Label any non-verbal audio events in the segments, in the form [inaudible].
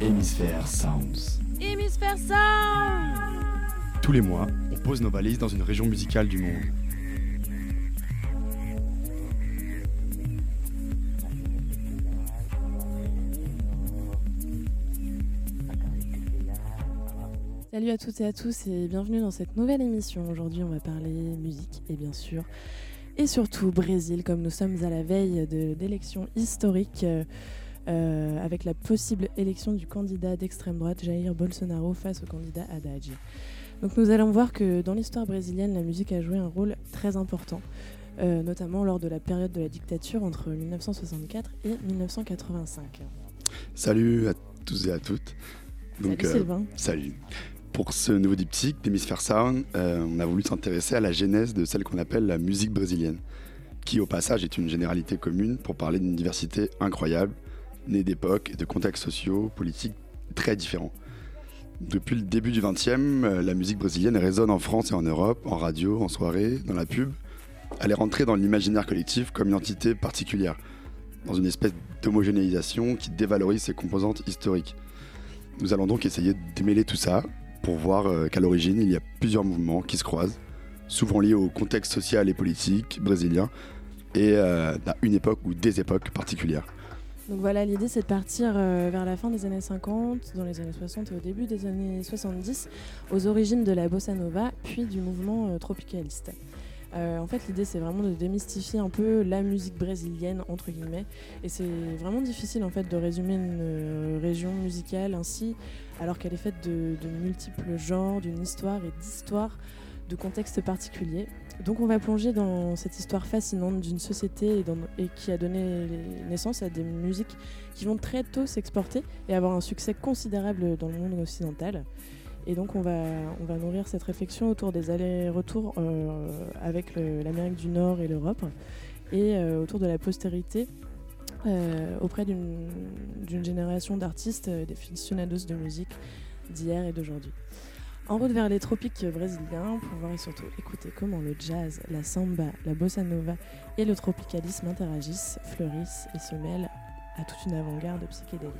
Hémisphère Sounds. Hémisphère Sound Tous les mois, on pose nos valises dans une région musicale du monde. Salut à toutes et à tous et bienvenue dans cette nouvelle émission. Aujourd'hui, on va parler musique et bien sûr, et surtout Brésil, comme nous sommes à la veille d'élections historiques euh, euh, avec la possible élection du candidat d'extrême droite Jair Bolsonaro face au candidat Haddad. Donc nous allons voir que dans l'histoire brésilienne, la musique a joué un rôle très important, euh, notamment lors de la période de la dictature entre 1964 et 1985. Salut à tous et à toutes. salut Sylvain. Salut. Pour ce nouveau diptyque d'Hémisphère Sound, euh, on a voulu s'intéresser à la genèse de celle qu'on appelle la musique brésilienne, qui au passage est une généralité commune pour parler d'une diversité incroyable, née d'époques et de contextes sociaux, politiques très différents. Depuis le début du XXe, euh, la musique brésilienne résonne en France et en Europe, en radio, en soirée, dans la pub. Elle est rentrée dans l'imaginaire collectif comme une entité particulière, dans une espèce d'homogénéisation qui dévalorise ses composantes historiques. Nous allons donc essayer de démêler tout ça pour voir euh, qu'à l'origine, il y a plusieurs mouvements qui se croisent, souvent liés au contexte social et politique brésilien et euh, à une époque ou des époques particulières. Donc voilà, l'idée c'est de partir euh, vers la fin des années 50, dans les années 60 et au début des années 70, aux origines de la bossa nova, puis du mouvement tropicaliste. en fait, l'idée, c'est vraiment de démystifier un peu la musique brésilienne, entre guillemets. Et c'est vraiment difficile, en fait, de résumer une région musicale ainsi alors qu'elle est faite de, multiples genres, d'une histoire et d'histoires, de contextes particuliers. Donc on va plonger dans cette histoire fascinante d'une société et, qui a donné naissance à des musiques qui vont très tôt s'exporter et avoir un succès considérable dans le monde occidental. Et donc on va, on va nourrir cette réflexion autour des allers-retours euh, avec l'Amérique du Nord et l'Europe et euh, autour de la postérité euh, auprès d'une génération d'artistes, des de musique d'hier et d'aujourd'hui. En route vers les tropiques brésiliens, pour voir et surtout écouter comment le jazz, la samba, la bossa nova et le tropicalisme interagissent, fleurissent et se mêlent à toute une avant-garde psychédélique.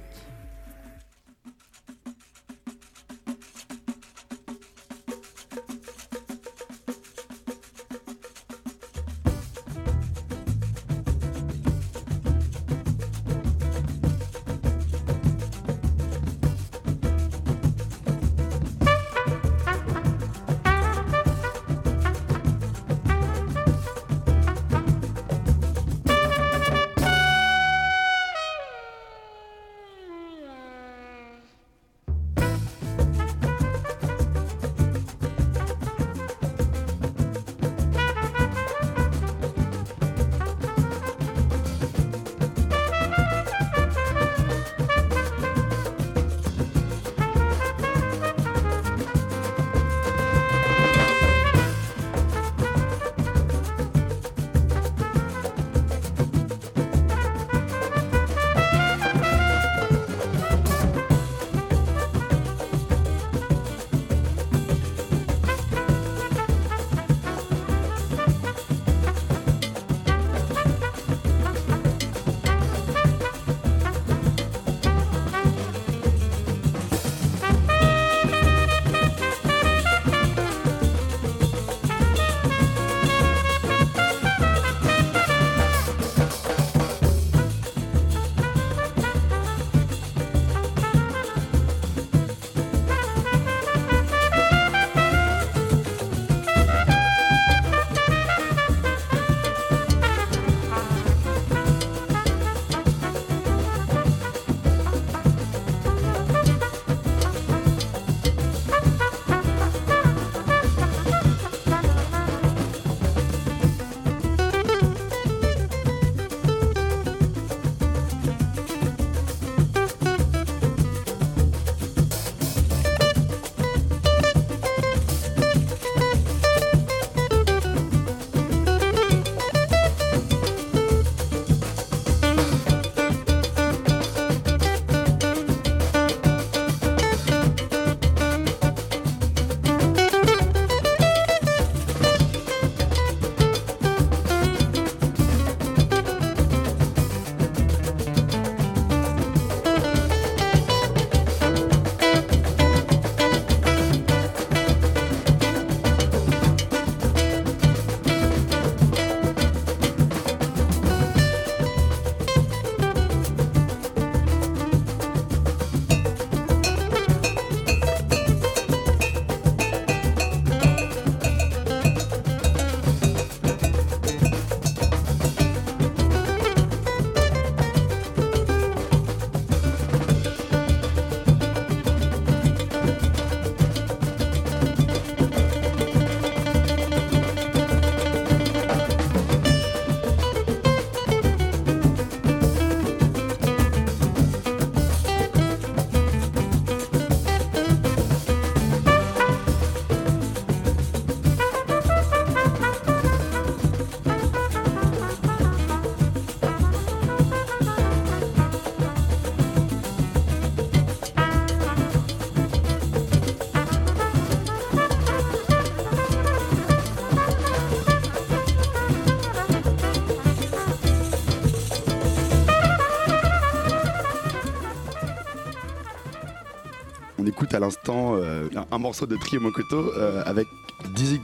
L'instant euh, un, un morceau de Trio Mokoto euh, avec Dizzy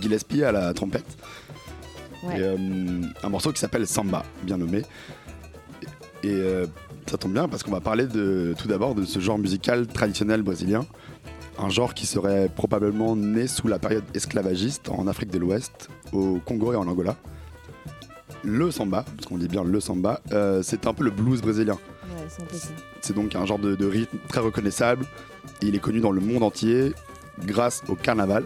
Gillespie à la trompette. Ouais. Et, euh, un morceau qui s'appelle Samba, bien nommé. Et ça tombe bien parce qu'on va parler de, tout d'abord de ce genre musical traditionnel brésilien. Un genre qui serait probablement né sous la période esclavagiste en Afrique de l'Ouest, au Congo et en Angola. Le samba, parce qu'on dit bien le samba, euh, c'est un peu le blues brésilien. Ouais, c'est donc un genre de, de rythme très reconnaissable. Il est connu dans le monde entier grâce au carnaval,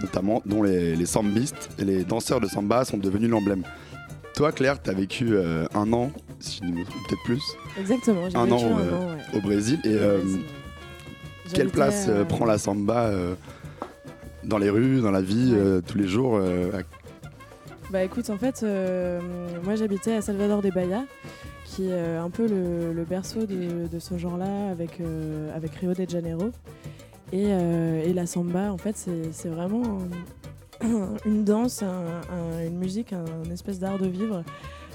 notamment dont les, les sambistes et les danseurs de samba sont devenus l'emblème. Toi, Claire, tu as vécu euh, un an, si je ne me trompe peut-être plus, Exactement, j'ai Un vécu an, un euh, an, ouais. au Brésil. Et euh, quelle place euh, euh, prend la samba dans les rues, dans la vie, Ouais. tous les jours à- Bah écoute, en fait, moi j'habitais à Salvador de Bahia, qui est euh, un peu le, berceau de, ce genre-là avec, euh, avec Rio de Janeiro. Et, euh, et la samba, en fait, c'est vraiment un- [clears throat] une danse, un- un- une musique, un, espèce d'art de vivre.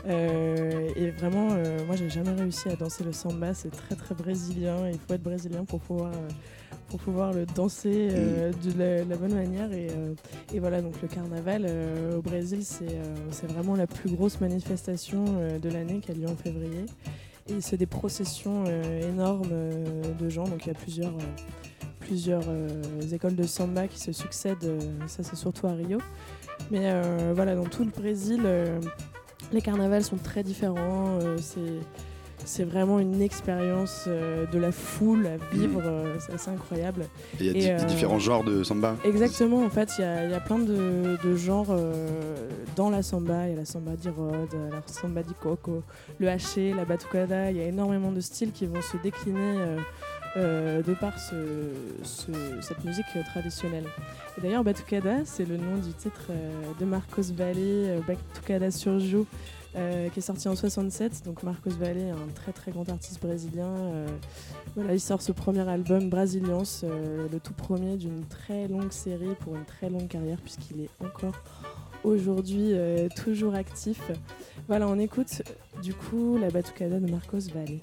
Et vraiment, moi j'ai jamais réussi à danser le samba, c'est très très brésilien, il faut être brésilien pour pouvoir, pour pouvoir le danser euh, de la, la bonne manière. Et, euh, et voilà, donc le carnaval euh, au Brésil, c'est vraiment la plus grosse manifestation de l'année qui a lieu en février. Et c'est des processions énormes de gens, donc il y a plusieurs, plusieurs écoles de samba qui se succèdent, ça c'est surtout à Rio. Mais voilà, dans tout le Brésil, les carnavals sont très différents. c'est c'est vraiment une expérience euh, de la foule à vivre, euh, c'est assez incroyable. et il y a euh, différents genres de samba. Exactement, en fait, il y, a- il y a plein de, de genres dans la samba. Il y a la samba d'Irode, la samba di coco, le haché, la batucada. Il y a énormément de styles qui vont se décliner euh, de par ce, ce- cette musique traditionnelle. Et d'ailleurs, batucada, c'est le nom du titre euh, de Marcos Valle, Batucada Surjo. Euh, qui est sorti en 67, donc Marcos Valle un très très grand artiste brésilien. euh, voilà, il sort ce premier album Brasiliance, euh, le tout premier d'une très longue série pour une très longue carrière puisqu'il est encore aujourd'hui toujours actif. Voilà, on écoute du coup la batucada de Marcos Valle.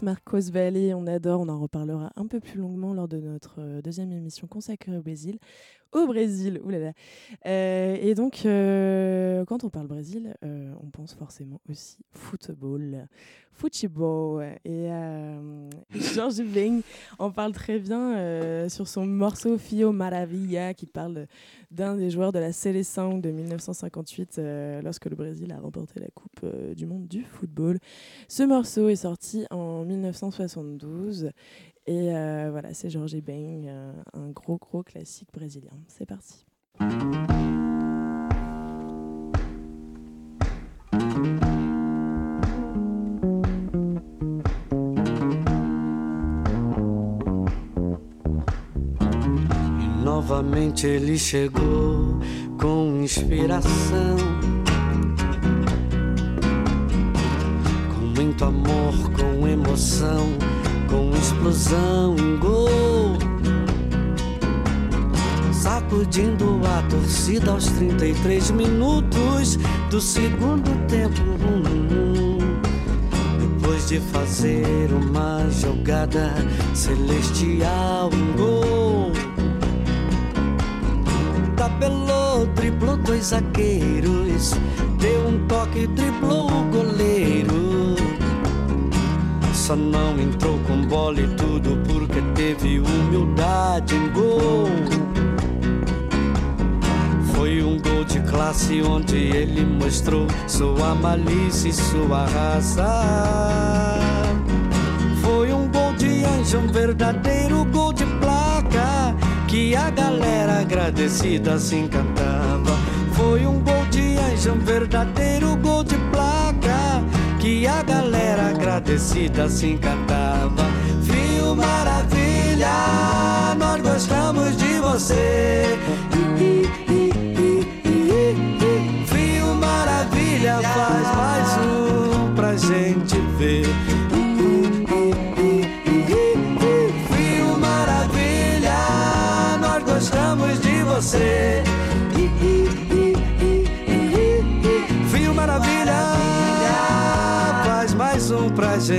Marcos Valle, on adore, on en reparlera un peu plus longuement lors de notre euh, deuxième émission consacrée au Brésil. Au Brésil. Là. Euh, et donc, euh, quand on parle Brésil, euh, on pense forcément aussi football. Football. Et [laughs] Georges Ben en parle très bien sur son morceau Fio Maravilla, qui parle d'un des joueurs de la Seleção de 1958, euh, lorsque le Brésil a remporté la Coupe du Monde du football. Ce morceau est sorti en 1972. Et euh, voilà, c'est Georges Ben, euh, un gros, gros classique brésilien. C'est parti. E novamente ele chegou com inspiração. Com muito amor, com emoção, com explosão, um gol. Sacudindo a torcida aos 33 minutos do segundo tempo. Hum, hum. Depois de fazer uma jogada celestial, um gol. Tabelou, driblou dois zagueiros, deu um toque, driblou o goleiro. Só não entrou com bola e tudo porque teve humildade em gol. Foi um gol de classe onde ele mostrou sua malícia e sua raça. Foi um gol de anjo, um verdadeiro gol de placa que a galera agradecida se encantava. Foi um gol de anjo, um verdadeiro gol de placa a galera agradecida se encantava. Frio maravilha, nós gostamos de você. Frio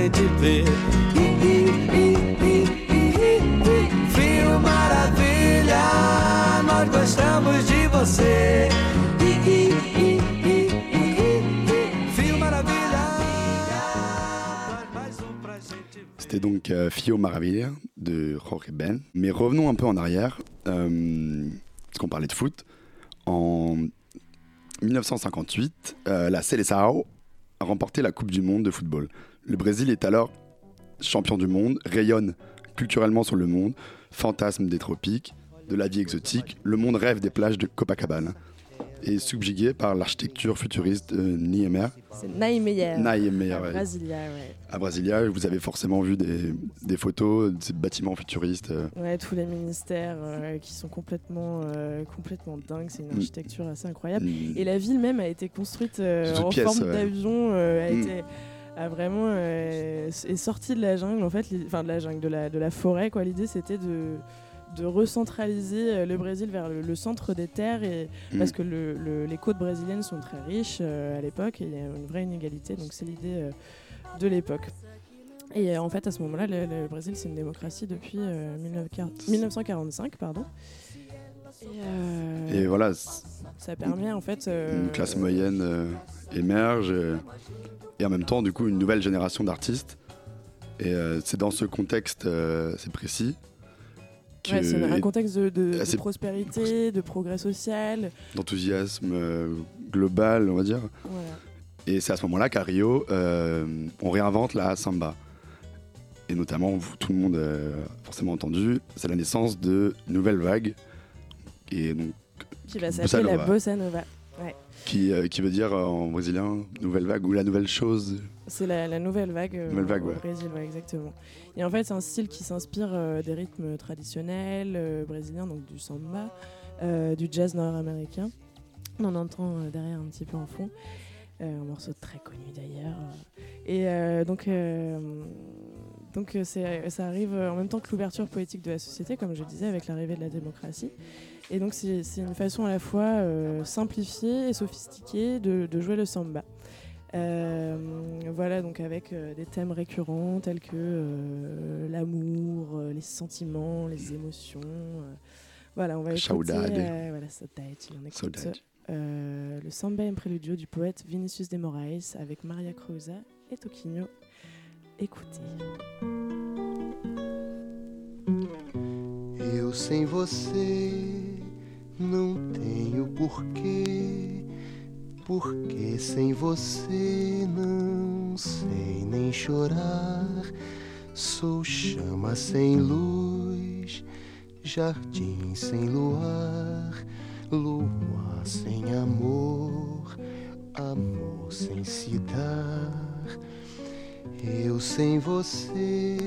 um. C'était donc euh, Fio Maravilla de Jorge Ben. Mais revenons un peu en arrière, euh, parce qu'on parlait de foot. En 1958, euh, la Seleção a remporté la Coupe du Monde de football. Le Brésil est alors champion du monde, rayonne culturellement sur le monde, fantasme des tropiques, de la vie exotique, le monde rêve des plages de Copacabana et subjugué par l'architecture futuriste de Niemeyer. C'est Naimeyer. Niemeyer, à ouais. Brasilia, ouais. À Brasilia, vous avez forcément vu des, des photos de ces bâtiments futuristes. euh, Ouais, tous les ministères euh, qui sont complètement, euh, complètement dingues. C'est une Mm. architecture assez incroyable. mm, Et la ville même a été construite euh, en pièces, forme ouais. d'avion, a Mm. été a vraiment euh, est sortie de la jungle en fait, enfin de la jungle, de la, de la forêt quoi. L'idée c'était de de recentraliser euh, le Brésil vers le, le centre des terres et mm. parce que le- le- les côtes brésiliennes sont très riches euh, à l'époque et il y a une vraie inégalité donc c'est l'idée euh, de l'époque. Et en fait à ce moment-là le, Brésil c'est une démocratie depuis euh, 1940 1945 pardon. Et, euh, Et voilà, ça permet en fait euh, une classe moyenne euh, émerge et en même temps, du coup, une nouvelle génération d'artistes. Et euh, c'est dans ce contexte euh, assez précis Ouais, c'est un contexte de, de- de assez- prospérité, de progrès social. d'enthousiasme euh, global, on va dire. Voilà. Et c'est à ce moment-là qu'à Rio, on réinvente la samba. Et notamment, vous- tout le monde a forcément entendu, c'est la naissance de nouvelles vagues. Et donc, Qui va s'appeler la bossa nova. Qui, euh, qui veut dire euh, en brésilien nouvelle vague ou la nouvelle chose. C'est la, la nouvelle vague, euh, Nouvelle vague, au ouais. Brésil, ouais, exactement. Et en fait, c'est un style qui s'inspire des rythmes traditionnels brésiliens, donc du samba, du jazz nord-américain. On en entend derrière un petit peu en fond. Un morceau très connu d'ailleurs. Et donc, donc ça arrive en même temps que l'ouverture poétique de la société, comme je disais, avec l'arrivée de la démocratie. Et donc c'est c'est une façon à la fois euh, simplifiée et sophistiquée de, de jouer le samba. Euh, voilà, donc avec euh, des thèmes récurrents tels que euh, l'amour, les sentiments, les émotions. euh, Voilà, on va écouter Saudade. euh, voilà, on écoute euh, le samba en préludio du poète Vinicius de Moraes avec Maria Creusa et Toquinho. Écoutez. Eu sem você não tenho porquê, porque sem você não sei nem chorar. Sou chama sem luz, jardim sem luar, lua sem amor, amor sem se dar. Eu sem você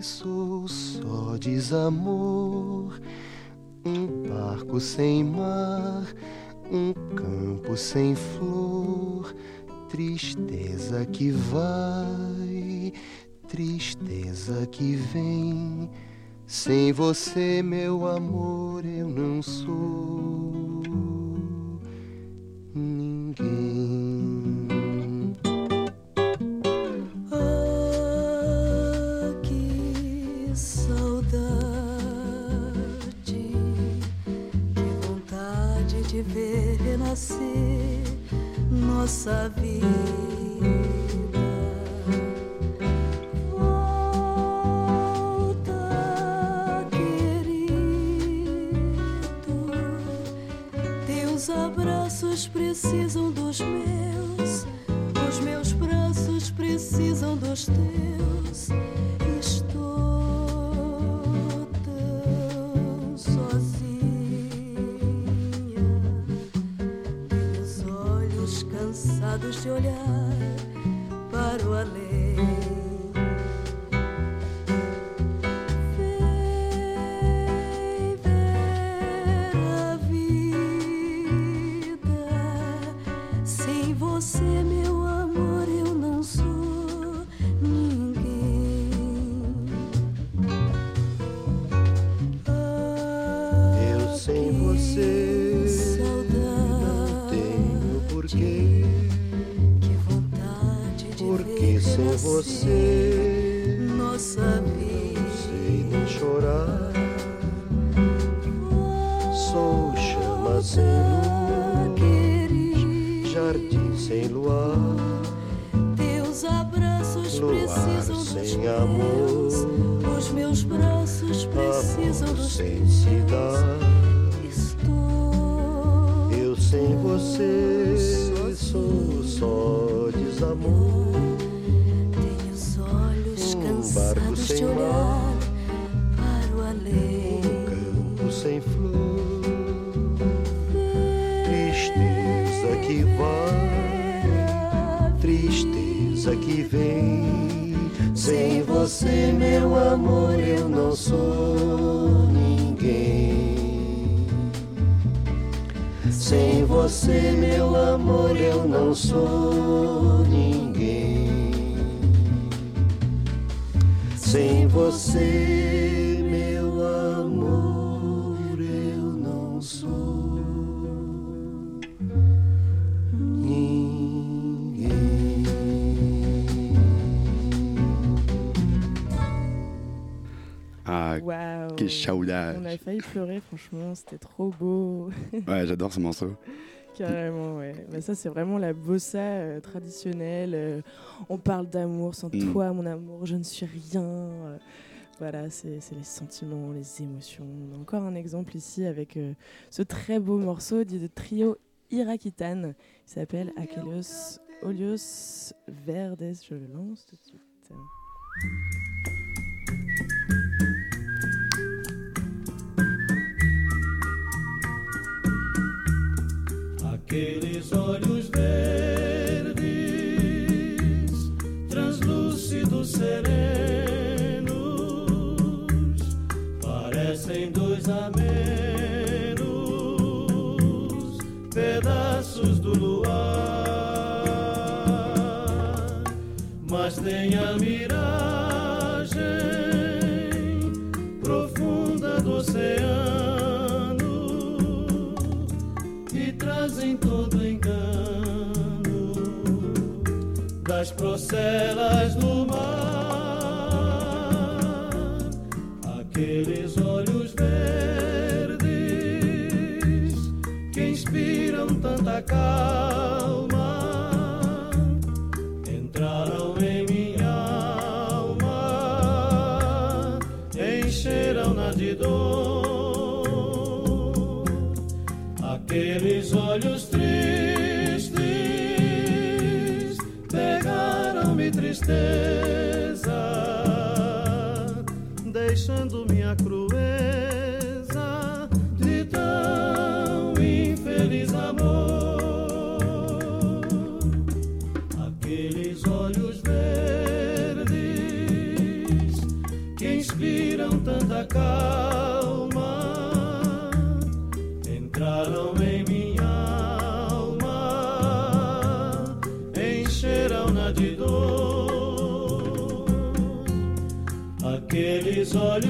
sou só desamor, um barco sem mar, um campo sem flor, tristeza que vai, tristeza que vem. Sem você, meu amor, eu não sou ninguém. Renascer nossa vida. Querido, teus abraços precisam dos meus, os meus braços precisam dos teus. Cansados de você nossa vida. sei nem chorar. Sou chama sem luz, querido. jardim sem luar, Teus abraços Luar precisam dos sem meus. amor. Os meus braços precisam amor dos sem teus. se dar. Estou Eu sem você sou só desamor. Barco sem olhar para o além. campo sem flor, tristeza que vai, tristeza que vem. Sem você, meu amor, eu não sou ninguém. Sem você, meu amor, eu não sou ninguém. Sem você, meu amor, eu não sou ninguém. Ah, Waouh quel chaoulage. On a failli pleurer, franchement, c'était trop beau. Ouais, j'adore ce morceau. [laughs] Carrément, ouais. Bah, ça, c'est vraiment la bossa euh, traditionnelle. euh, on parle d'amour, sans Mm. toi, mon amour, je ne suis rien. euh, voilà, c'est les sentiments, les émotions. On a encore un exemple ici avec ce très beau morceau dit de trio Irakitan. Il s'appelle Aquelios Olios Verdes. Je le lance tout de suite. Aqueles olhos verdes, translúcidos serenos, parecem dois amenos, pedaços do luar, mas tem a miragem nas procelas day. Olhos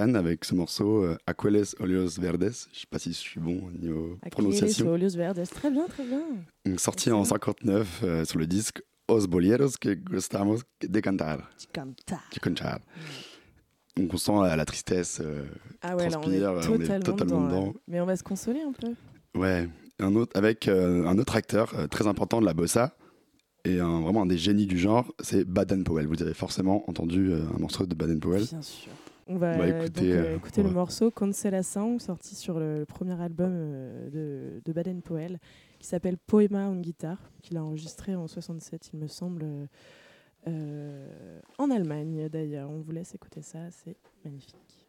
Avec ce morceau euh, Aqueles Olios Verdes. Je sais pas si je suis bon au niveau Aqueles prononciation. Olhos Verdes. Très bien, très bien. Donc, sorti en 59 euh, sur le disque Os Bolieros que gustamos de cantar. Tu cantas. de cantar. Donc on sent la, la tristesse. euh, Ah ouais, là, on est transpire, on est totalement, dedans. Mais on va se consoler un peu. ouais, un autre, avec euh, un autre acteur euh, très important de la bossa et un, vraiment un des génies du genre, c'est Baden Powell. Vous avez forcément entendu euh, un morceau de Baden Powell. Bien sûr. On va Bah, euh, donc, euh, écouter le ouais. morceau Consolação, sorti sur le premier album euh, de, de Baden Powell, qui s'appelle Poema en guitare, qu'il a enregistré en 67, il me semble, en Allemagne d'ailleurs. On vous laisse écouter ça, c'est magnifique.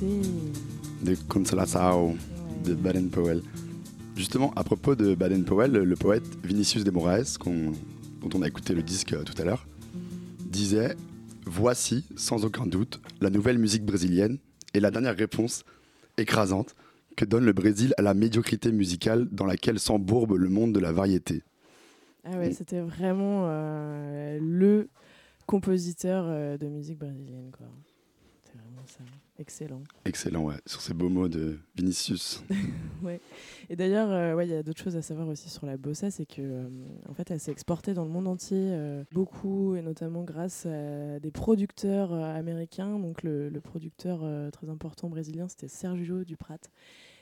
De Consolação de Baden Powell. Justement, à propos de Baden Powell, le poète Vinicius de Moraes, dont on a écouté le disque euh, tout à l'heure, disait Voici, sans aucun doute, la nouvelle musique brésilienne et la dernière réponse écrasante que donne le Brésil à la médiocrité musicale dans laquelle s'embourbe le monde de la variété. Ah ouais, c'était vraiment euh, le compositeur euh, de musique brésilienne. Quoi. C'est vraiment ça. Excellent. Excellent, ouais. Sur ces beaux mots de Vinicius. [laughs] ouais. Et d'ailleurs, euh, ouais, il y a d'autres choses à savoir aussi sur la bossa, c'est que euh, en fait, elle s'est exportée dans le monde entier euh, beaucoup, et notamment grâce à des producteurs américains. Donc le, le producteur très important brésilien, c'était Sergio Duprat.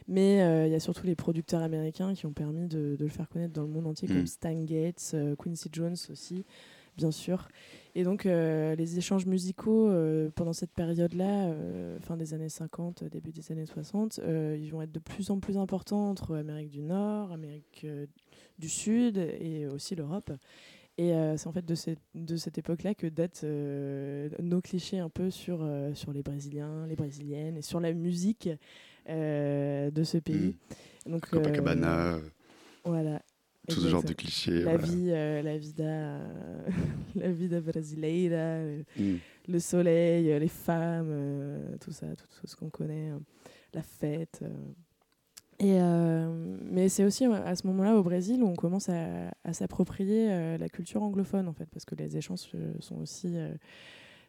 Mais il y a surtout les producteurs américains qui ont permis de, de le faire connaître dans le monde entier, Mm. comme Stan Gates, Quincy Jones aussi, bien sûr. Et donc, euh, les échanges musicaux euh, pendant cette période-là, euh, fin des années 50, début des années 60, euh, ils vont être de plus en plus importants entre Amérique du Nord, Amérique du Sud et aussi l'Europe. Et c'est en fait de, cette- de cette époque-là que datent nos clichés un peu sur, sur les Brésiliens, les Brésiliennes et sur la musique de ce pays. Donc, Copacabana, voilà. Tout ce genre de clichés. La voilà. vie, euh, la vida, [laughs] la vida brasileira, euh, Mm. le soleil, euh, les femmes, euh, tout ça, tout, tout ce qu'on connaît, la fête. Et euh, mais c'est aussi à ce moment-là au Brésil où on commence à, à s'approprier euh, la culture anglophone en fait, parce que les échanges euh, sont aussi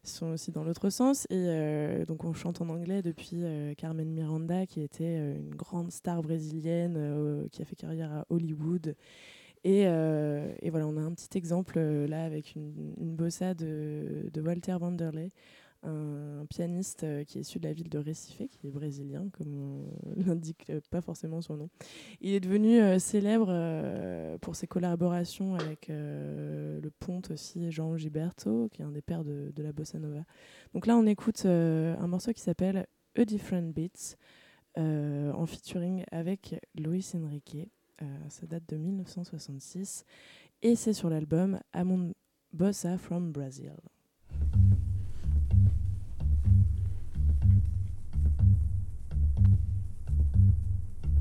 sont aussi dans l'autre sens. Et euh, donc on chante en anglais depuis euh, Carmen Miranda, qui était euh, une grande star brésilienne, qui a fait carrière à Hollywood. Et, et voilà, on a un petit exemple là avec une, bossa de, de Walter Vanderlei, un, pianiste euh, qui est issu de la ville de Recife, qui est brésilien, comme on [laughs] l'indique euh, pas forcément son nom. Il est devenu euh, célèbre pour ses collaborations avec le ponte aussi, Jean Gilberto, qui est un des pères de, de la bossa nova. Donc là, on écoute un morceau qui s'appelle A Different Beats, en featuring avec Luis Enrique. Ça date de 1966 et c'est sur l'album Amon Bossa from Brazil.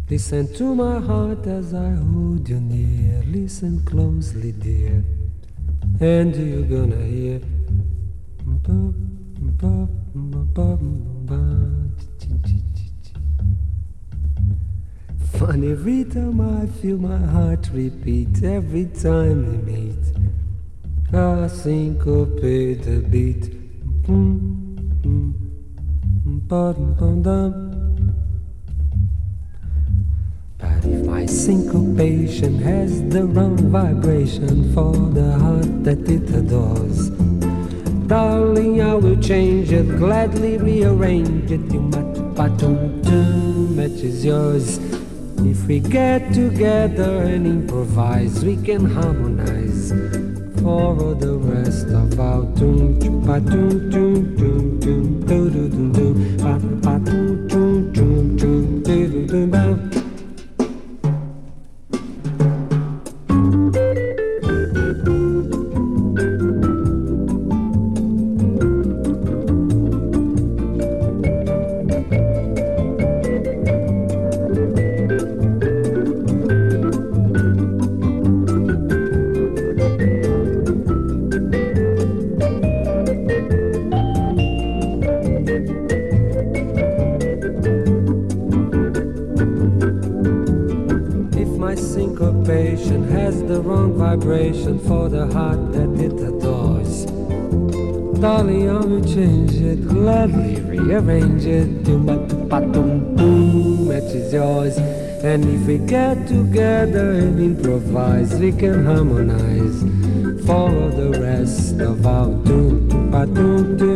Listen to my heart as I hold you near. Listen closely, dear. And you're gonna hear. Funny rhythm, I feel my heart repeat every time we meet. I syncopate the beat. But if my syncopation has the wrong vibration for the heart that it adores, darling, I will change it, gladly rearrange it. You match matches yours. If we get together and improvise, we can harmonize for the rest of our doom ba doom will change it, gladly rearrange it. Doom ba doom ba boom, matches yours. And if we get together and improvise, we can harmonize for the rest of our doom doom doom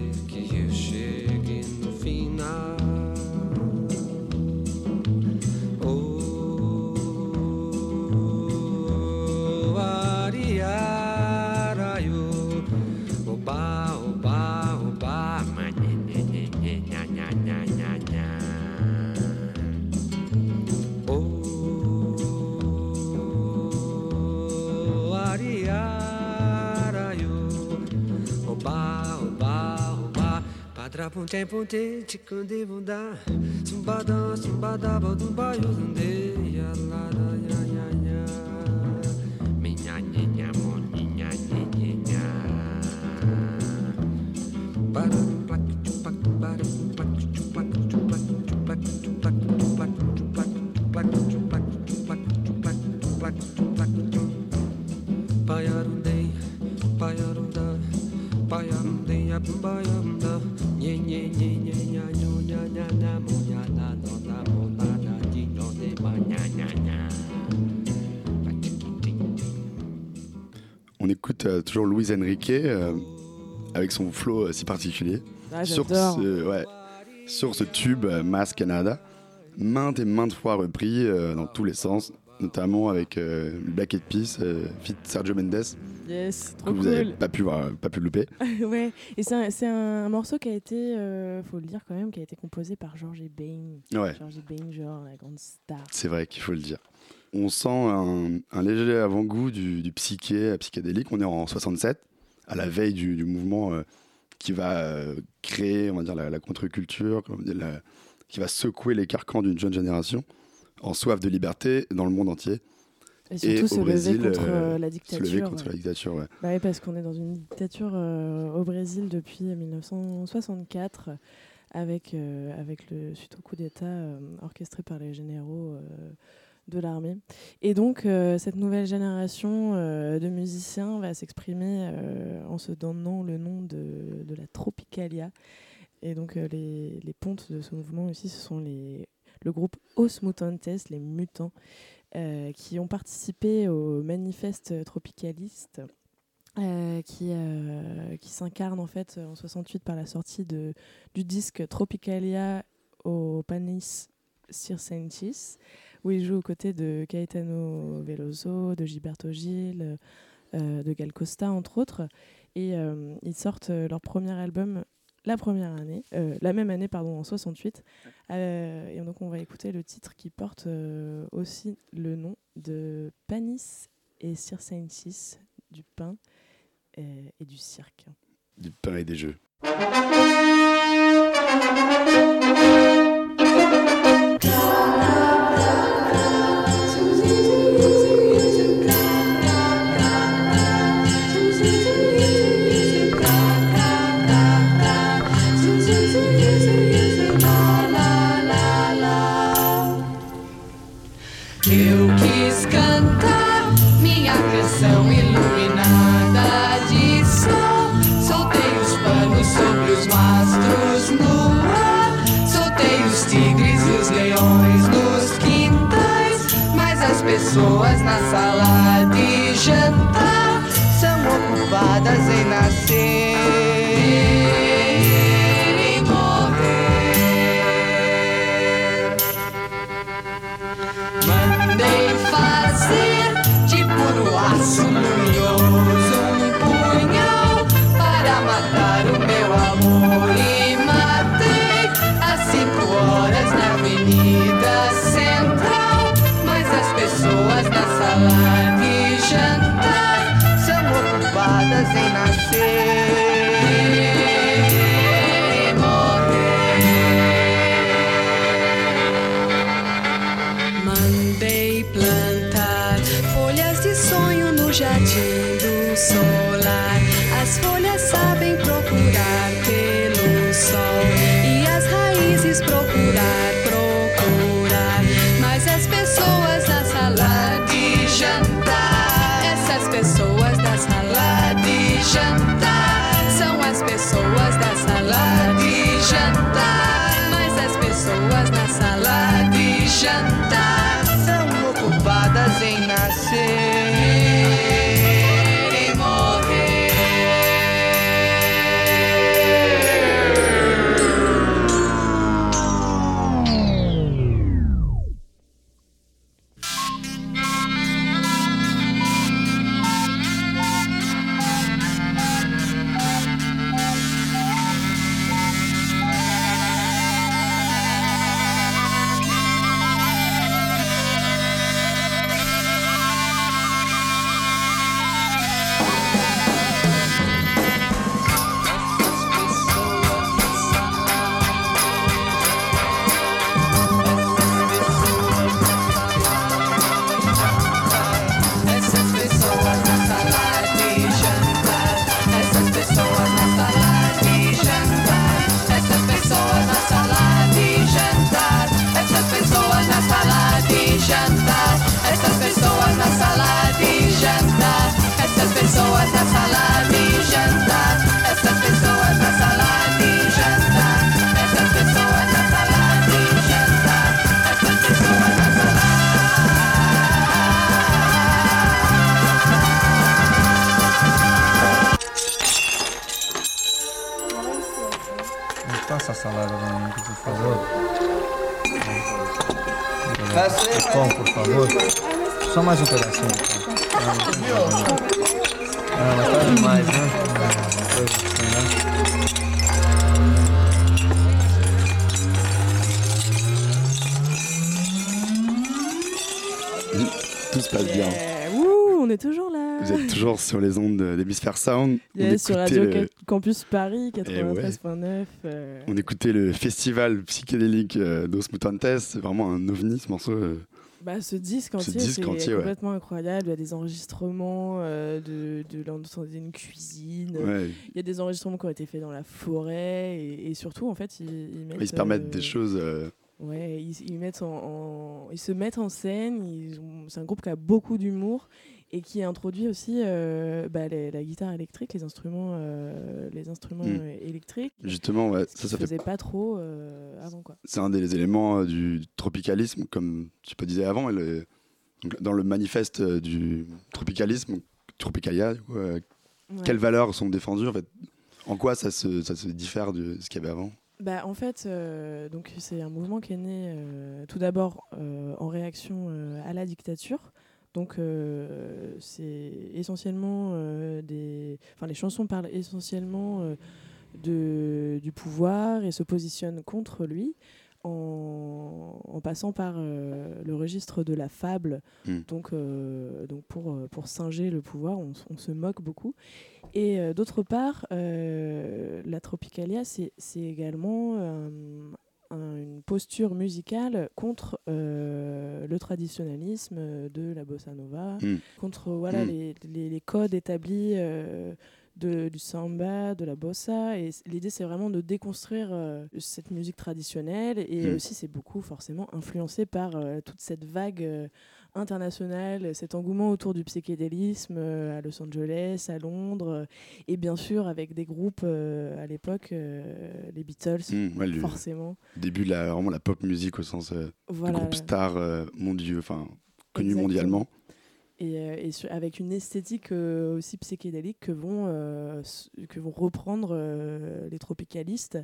ponte ponte chikunde bunda Sumba dan sumba da bodu bayuzunde Ya la la ya écoute euh, toujours Luis Enrique euh, avec son flow euh, si particulier. Ah, sur, ce, ouais, sur ce tube Mass Canada, maintes et maintes fois repris dans tous les sens, notamment avec euh, Black Eyed Peas, euh, feat Sergio Mendes, Yes, que trop vous n'avez cool. pas pu, voir, pas pu louper. [laughs] ouais, et c'est un, morceau qui a été, euh, faut le dire quand même, qui a été composé par George Bain. Ouais, George Bain, genre la grande star. c'est vrai qu'il faut le dire. On sent un, un léger avant-goût du, du psyché euh, psychédélique. On est en 67, à la veille du, du mouvement euh, qui va euh, créer, on va dire, la, la contre-culture, qui va secouer les carcans d'une jeune génération en soif de liberté dans le monde entier. Et surtout au se lever Brésil, contre euh, la Se dictature. lever contre ouais. la dictature, ouais. Bah oui, parce qu'on est dans une dictature au Brésil depuis 1964, avec, avec le suite au coup d'État orchestré par les généraux de l'armée. Et donc, euh, cette nouvelle génération euh, de musiciens va s'exprimer euh, en se donnant le nom de, la Tropicalia. Et donc, les, pontes de ce mouvement aussi, ce sont le groupe Os Mutantes, les mutants, qui ont participé au manifeste tropicaliste qui, s'incarne en fait en 68 par la sortie du disque Tropicalia au Panis Circensis, où il joue aux côtés de Caetano Veloso, de Gilberto Gil, euh, de Gal Costa entre autres. Et euh, ils sortent euh, leur premier album la première année, euh, la même année pardon, en 68. Euh, et donc on va écouter le titre qui porte euh, aussi le nom de Panis et Circensis, du pain euh, et du cirque. Du pain et des jeux. Eu [laughs] Tout se passe bien. Yeah. Ouh, on est toujours là. Vous êtes toujours sur les ondes d'Hémisphère Sound. On Yes, sur écoutait Radio le- Ca- Campus Paris Eh ouais. 93.9. euh, On écoutait le festival psychédélique euh, Dos Mutantes. C'est vraiment un ovni ce morceau. euh. Bah, ce disque entier, disque c'est entier, ouais. complètement incroyable. Il y a des enregistrements euh, de, d'une cuisine. Ouais. Il y a des enregistrements qui ont été faits dans la forêt. Et, et surtout, en fait, ils, ils mettent. Ils se permettent euh, des choses. euh, Ouais, ils, ils mettent en, en- ils se mettent en scène. C'est un groupe qui a beaucoup d'humour et qui introduit aussi euh, bah, les- la guitare électrique, les instruments, euh, les instruments Mm. euh, électriques. Justement, ouais, ça, ça fait faisait pas trop euh, avant, quoi. c'est un des éléments du tropicalisme, comme tu peux disais avant. et le- donc, dans le manifeste du tropicalisme, Tropicalia, Ouais. quelles valeurs sont défendues en fait? En quoi ça se, ça se diffère de ce qu'il y avait avant? Bah, en fait, euh, c'est un mouvement qui est né euh, tout d'abord euh, en réaction à la dictature. Donc c'est essentiellement des, enfin les chansons parlent essentiellement de du pouvoir et se positionnent contre lui en, en passant par euh, le registre de la fable. Mm. Donc euh, donc pour euh, pour singer le pouvoir, on, se moque beaucoup. Et d'autre part, la Tropicalia, c'est également un- une posture musicale contre euh, le traditionnalisme de la bossa nova, Mm. contre voilà, Mm. les, les- les codes établis euh, de, du samba, de la bossa. Et l'idée, c'est vraiment de déconstruire euh, cette musique traditionnelle. Et Mm. aussi, c'est beaucoup forcément influencé par euh, toute cette vague euh, internationale, cet engouement autour du psychédélisme à Los Angeles, à Londres. et bien sûr, avec des groupes à l'époque, les Beatles, Mm, ouais, forcément. début de la, vraiment la pop musique au sens de Voilà. groupe star mondiaux, enfin connu mondialement. Et, euh, et sur- avec une esthétique euh, aussi psychédélique que vont, euh, que vont reprendre les tropicalistes.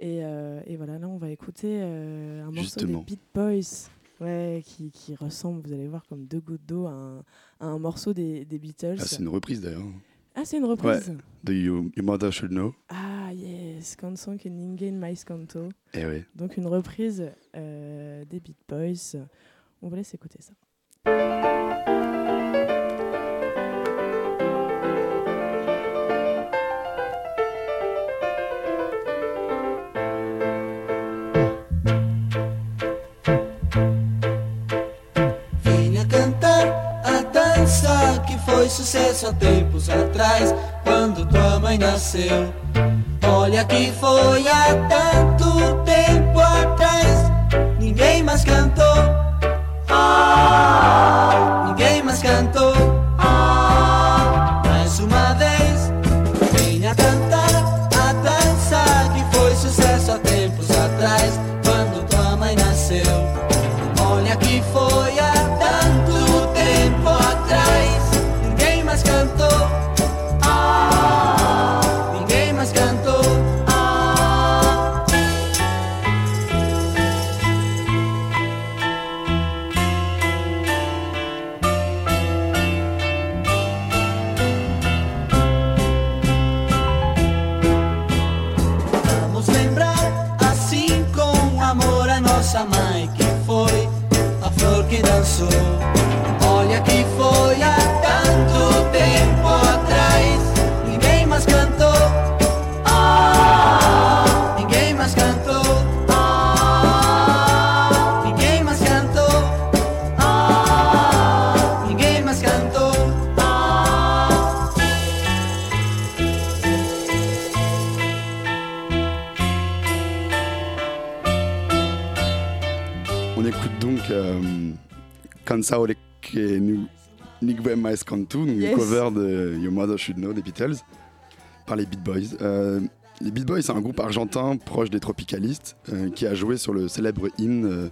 Et, et voilà, là, on va écouter un morceau Justement. des Beat Boys. Ouais, qui, qui ressemble, vous allez voir, comme deux gouttes d'eau à un, à un morceau des, des Beatles. Ah, c'est une reprise d'ailleurs. Ah, c'est une reprise De You- Your Mother Should Know. Ah, yes, Canção que ninguém mais. Eh ouais. Donc une reprise euh, des Beat Boys. On vous laisse écouter ça. Sucesso há tempos atrás, quando tua mãe nasceu. Olha que foi há tanto tempo atrás, ninguém mais cantou. Ole que Kantu, donc Yes. une cover de Your Mother Should Know des Beatles par les Beat Boys. Euh, les Beat Boys, c'est un groupe argentin proche des tropicalistes euh, qui a joué sur le célèbre hymne euh,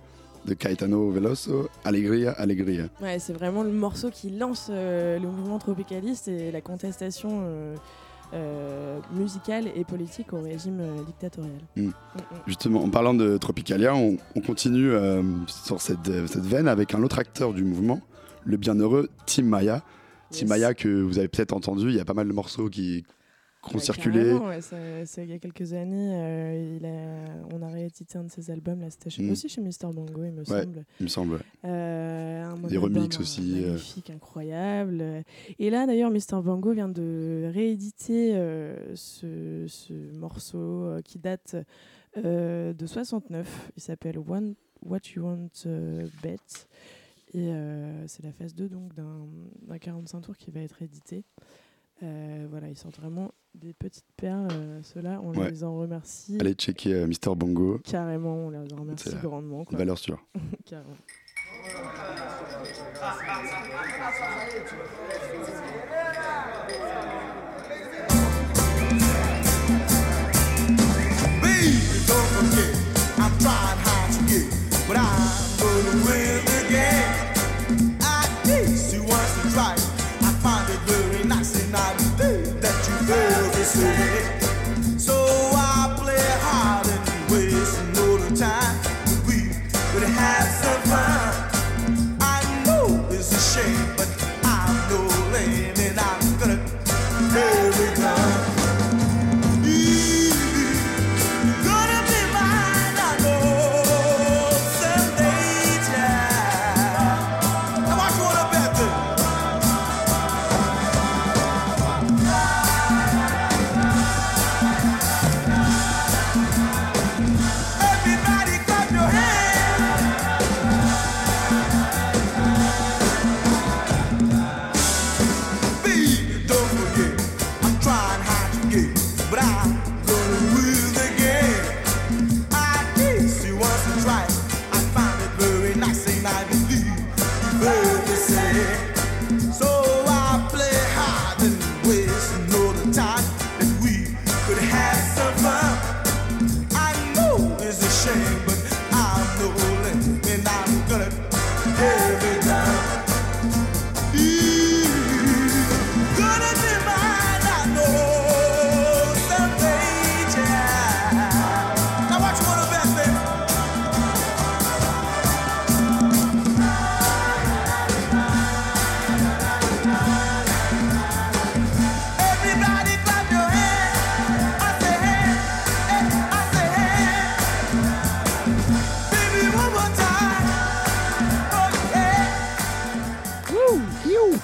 de Caetano Veloso, Alegria, Alegria. Ouais, c'est vraiment le morceau qui lance le mouvement tropicaliste et la contestation euh, musicale et politique au régime euh, dictatorial. Mm. Mm, mm. Justement, en parlant de Tropicalia, on, on continue euh, sur cette, euh, cette veine avec un autre acteur du mouvement, le bienheureux Tim Maya. Tim. Maya que vous avez peut-être entendu, il y a pas mal de morceaux qui, qui ont circulé. ouais, c'est il y a quelques années, euh, il a, on a réédité un de ses albums, là, c'était chez- Mm. aussi chez Mister Bongo, il me Ouais. semble. Il me semble. Euh, un Des remixes aussi, euh. Magnifique, incroyable. Et là, d'ailleurs, Mister Bongo vient de rééditer ce, ce morceau qui date de 69. Il s'appelle One, What You Want Bet. Et c'est la phase 2 donc d'un d'un 45 tours qui va être édité. Euh, voilà, ils sortent vraiment des petites perles. euh, Ceux-là, on Ouais. les en remercie. Allez checker euh, Mister Bongo, Carrément, on les en remercie grandement. quoi. valeur sûre. [laughs] Carrément.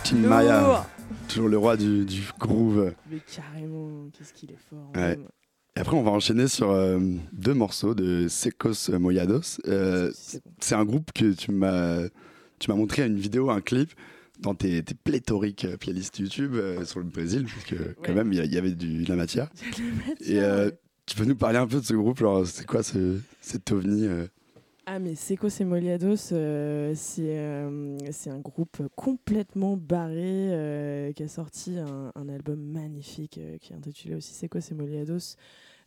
Tim. Maya, toujours le roi du, du groove. Mais carrément, qu'est-ce qu'il est fort. Ouais. même. Et après, on va enchaîner sur euh, deux morceaux de Secos Moyados. Euh, C'est un groupe que tu m'as tu m'as montré une vidéo, un clip dans tes, tes pléthoriques playlists YouTube euh, sur le Brésil, parce que quand Ouais. même, il y, avait du, de la matière. [laughs] De la Et ouais. tu peux nous parler un peu de ce groupe genre, C'est quoi ce, cet ovni Ah mais Seco Semoliados, euh, c'est euh, un groupe complètement barré euh, qui a sorti un, un album magnifique euh, qui est intitulé aussi Seco Semoliados,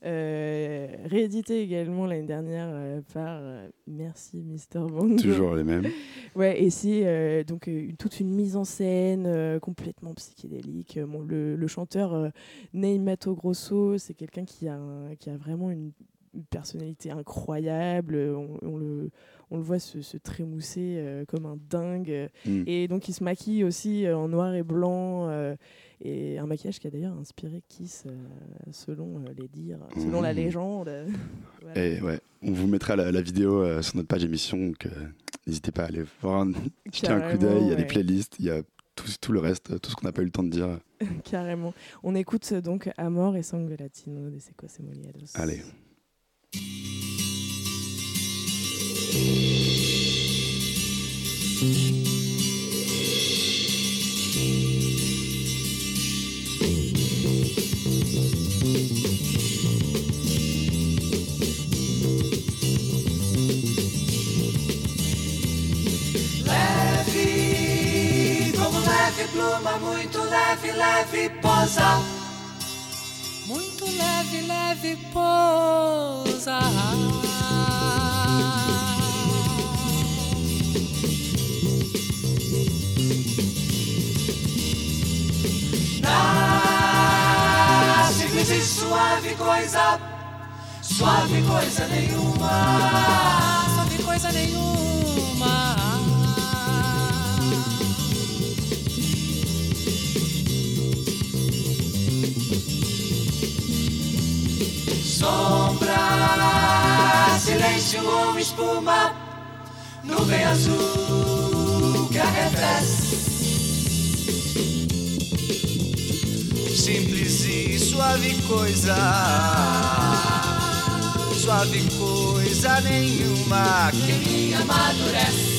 euh, réédité également l'année dernière par Merci Mister Bongo. Toujours les mêmes. [laughs] Ouais, et c'est donc une- toute une mise en scène complètement psychédélique. Bon, le, le chanteur euh, Ney Mato Grosso, c'est quelqu'un qui a, un- qui a vraiment une, une personnalité incroyable. Euh, On, on le, on le voit se, se trémousser euh, comme un dingue. Mm. Et donc, il se maquille aussi euh, en noir et blanc. euh, et un maquillage qui a d'ailleurs inspiré Kiss, euh, selon les dires, selon la Mm. légende. [laughs] Voilà. Et ouais, on vous mettra la, la vidéo sur notre page émission, donc n'hésitez pas à aller voir, [laughs] jeter un coup d'œil. Il y a des playlists, il y a tout, tout le reste, tout ce qu'on n'a pas eu le temps de dire. [laughs] Carrément. On écoute donc Amor et Sangue Latino de Seco Semoliados. Allez. Leve, pluma, muito leve, leve posa. Muito leve, leve posa. Na simples e suave coisa, suave coisa nenhuma, suave coisa nenhuma. Silêncio ou espuma, nuvem azul que arrefece. Simples e suave coisa. Suave coisa nenhuma. que me amadurece.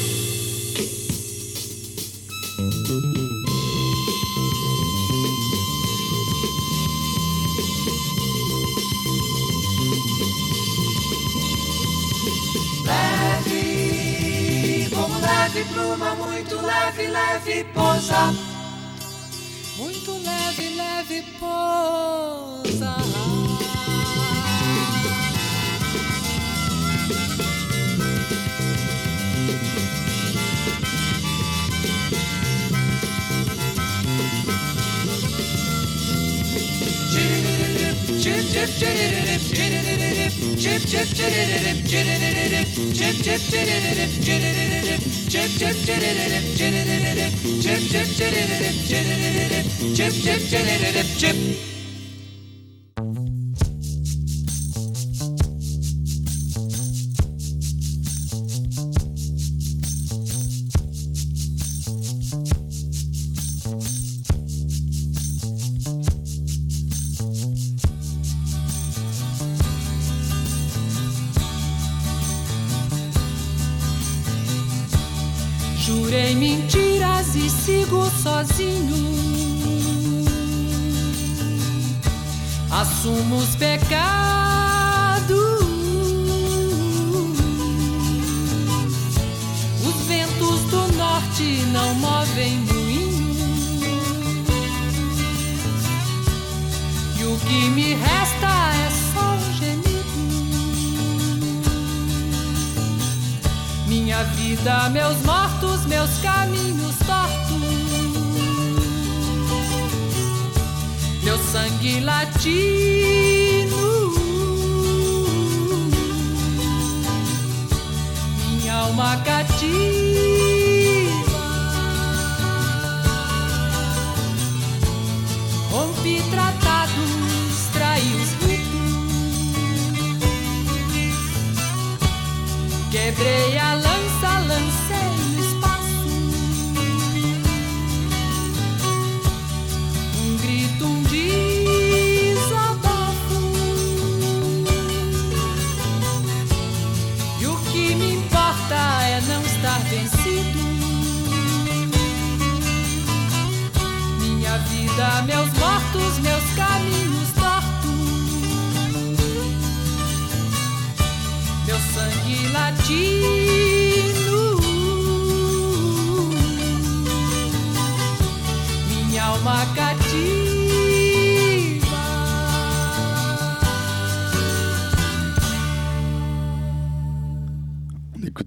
Leve pluma, muito leve, leve pousa. Muito leve, leve pousa. cep celerip celerip cep cep celerip celerip cep cep celerip celerip cep cep celerip celerip cep cep celerip celerip cep cep celerip cep sozinho. Assumo os pecados. Os ventos do norte não movem moinho. E o que me resta é só um gemido. Minha vida, meus mortos, meus caminhos sangue latino. Minha alma cativa. Rompi tratados, traí os ritos. Quebrei a lança,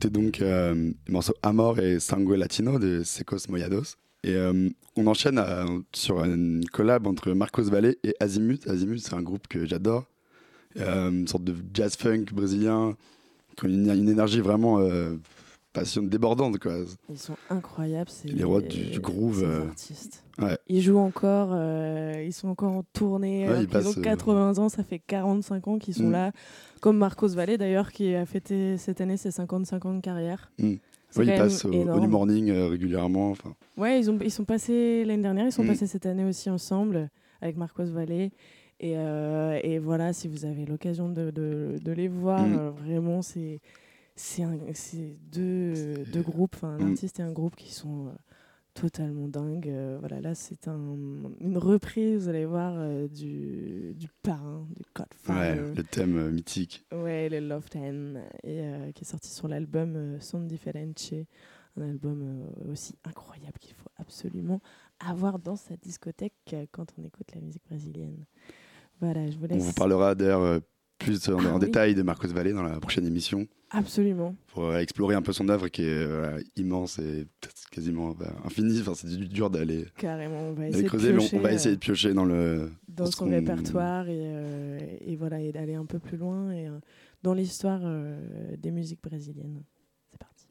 donc euh, le morceau Amor et Sangue Latino de Secos Moyados. Et euh, on enchaîne à- sur une collab entre Marcos Valle et Azimut. Azimut, c'est un groupe que j'adore. Euh, une sorte de jazz funk brésilien qui a une, une énergie vraiment euh, débordante. Quoi. Ils sont incroyables. c'est Les rois du- du groove, euh, artistes. Ouais. Ils jouent encore, euh, ils sont encore en tournée. Ouais, ils ont euh, 80 ans, ça fait 45 ans qu'ils sont Mm. là. Comme Marcos Valle d'ailleurs, qui a fêté cette année ses 55 ans de carrière. Mm. Oui, ils passent au, au. New Morning euh, régulièrement. Enfin, Ouais, ils, ont, ils sont passés l'année dernière, ils sont Mm. passés cette année aussi ensemble avec Marcos Valle. Et, euh, et voilà, si vous avez l'occasion de, de- de les voir, Mm. euh, vraiment, c'est deux, deux groupes, un Mm. artiste et un groupe qui sont euh, totalement dingues. Euh, voilà, là, c'est un, une reprise, vous allez voir, euh, du, du parrain, du ouais, Godfather. le thème euh, mythique. Ouais, le Love Ten, et, qui est sorti sur l'album Son Difference, un album aussi incroyable qu'il faut absolument avoir dans sa discothèque quand on écoute la musique brésilienne. Voilà, je vous On vous parlera d'ailleurs euh, plus en, Ah en oui. détail de Marcos Valle dans la prochaine émission Absolument. pour euh, explorer un peu son œuvre qui est euh, voilà, immense et quasiment bah, infinie. Enfin, c'est du- dur d'aller Carrément, on va essayer de creuser, mais on- piocher, on, va euh, essayer de piocher dans le. dans ce son répertoire et, euh, et voilà et d'aller un peu plus loin et euh, dans l'histoire euh, des musiques brésiliennes. C'est parti.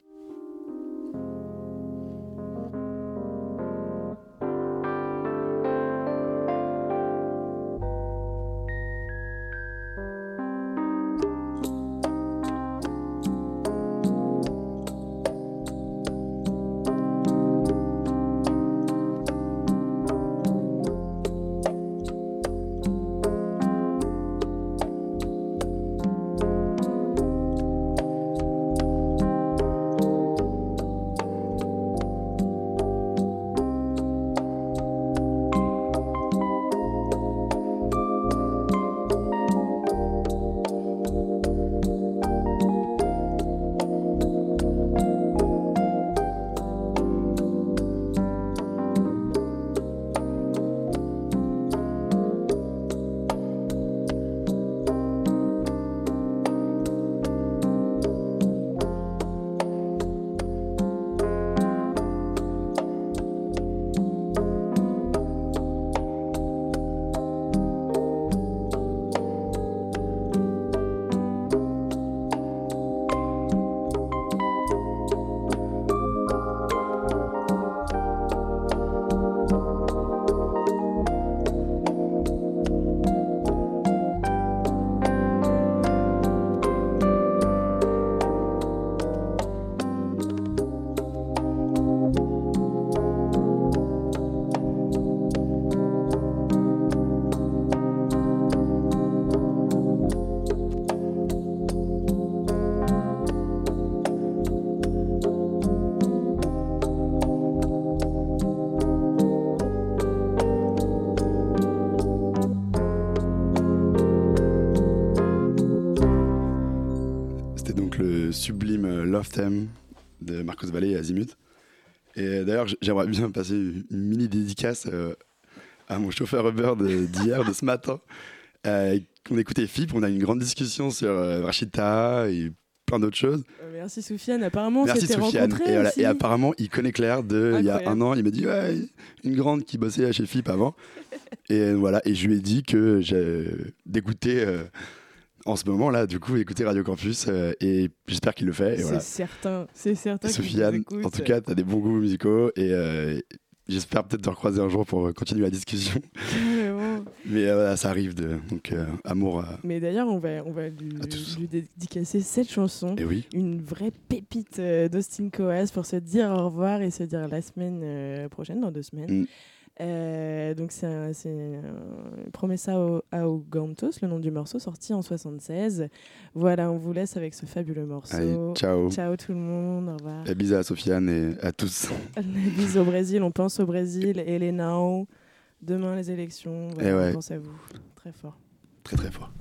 Love Theme de Marcos Valle et Azimut. Et d'ailleurs, j'aimerais bien passer une mini dédicace euh, à mon chauffeur Uber de- d'hier, de, ce matin. Euh, on écoutait FIP, on a eu une grande discussion sur euh, Rachita et plein d'autres choses. Euh, merci Soufiane, apparemment on Merci s'était rencontrés Et, voilà. aussi. Et apparemment, il connaît Claire de il y a un an. Il m'a dit ouais, une grande qui bossait chez FIP avant. et voilà. Et je lui ai dit que j'ai d'écouter euh, en ce moment là, du coup, écouter Radio Campus. euh, et j'espère qu'il le fait. C'est voilà. certain, c'est certain. Sofiane, en tout cas, tu as des bons goûts musicaux et euh, j'espère peut-être te recroiser un jour pour euh, continuer la discussion. [laughs] Mais euh, voilà, ça arrive de donc euh, amour. à- Mais d'ailleurs, on va, on va lui, lui dédicacer cette chanson. Et oui, Une vraie pépite euh, d'Austin Coas pour se dire au revoir et se dire la semaine prochaine, dans deux semaines. Mm. Euh, donc c'est Promessa au- ao Gantos, le nom du morceau, sorti en 76. Voilà, on vous laisse avec ce fabuleux morceau. allez, ciao. Ciao tout le monde, au revoir. Et bisous à Sofiane et à tous. [laughs] Bisous au Brésil, on pense au Brésil, Elenao. Demain, les élections. Eh Voilà, ouais. on pense à vous. Très fort. Très très fort.